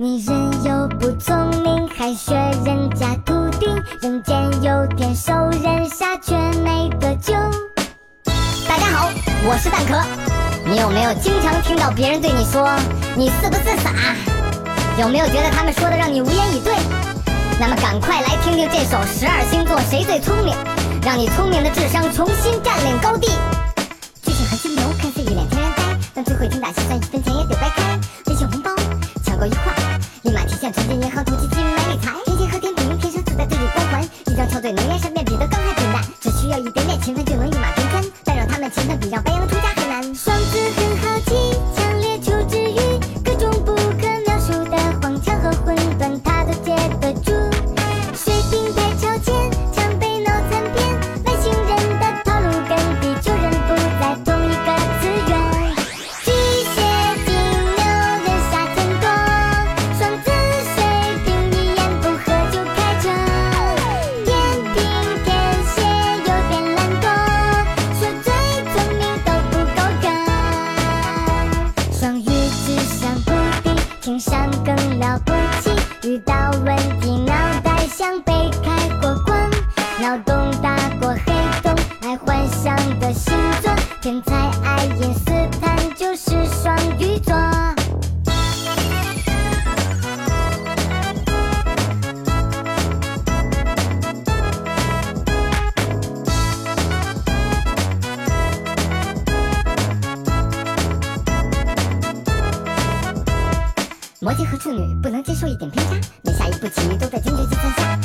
你人又不聪明，还学人家秃顶，人间有天受人杀，却没得救。大家好，我是蛋壳。你有没有经常听到别人对你说你是不是傻？有没有觉得他们说的让你无言以对？那么赶快来听听这首《十二星座谁最聪明》，让你聪明的智商重环，一张翘嘴脑洞大过黑洞，爱幻想的星座，天才爱因斯坦就是双鱼座。摩羯和处女不能接受一点偏差，每下一步棋都在精确计算下，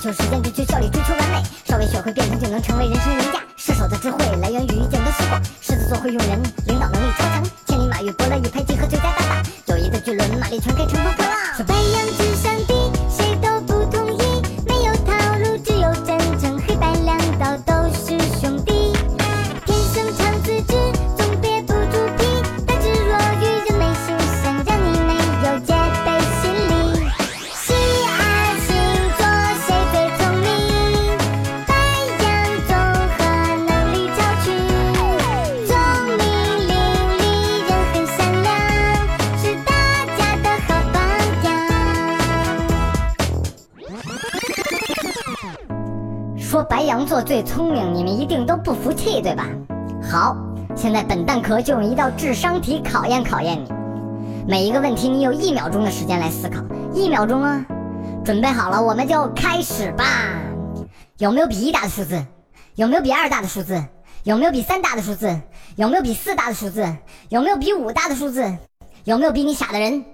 求时间，追求效率，追求完美，稍微学会变通就能成为人生赢家。射手的智慧来源于见多识广，狮子座会用人，领导能力超强，千里马与伯乐一拍即合，最佳搭档。友谊的巨轮，马力全开，成功说白羊座最聪明，你们一定都不服气，对吧？好，现在本蛋壳就用一道智商题考验考验你。每一个问题你有一秒钟的时间来思考，一秒钟啊！准备好了，我们就开始吧。有没有比一大的数字？有没有比二大的数字？有没有比三大的数字？有没有比四大的数字？有没有比五大的数字？有没有比你傻的人？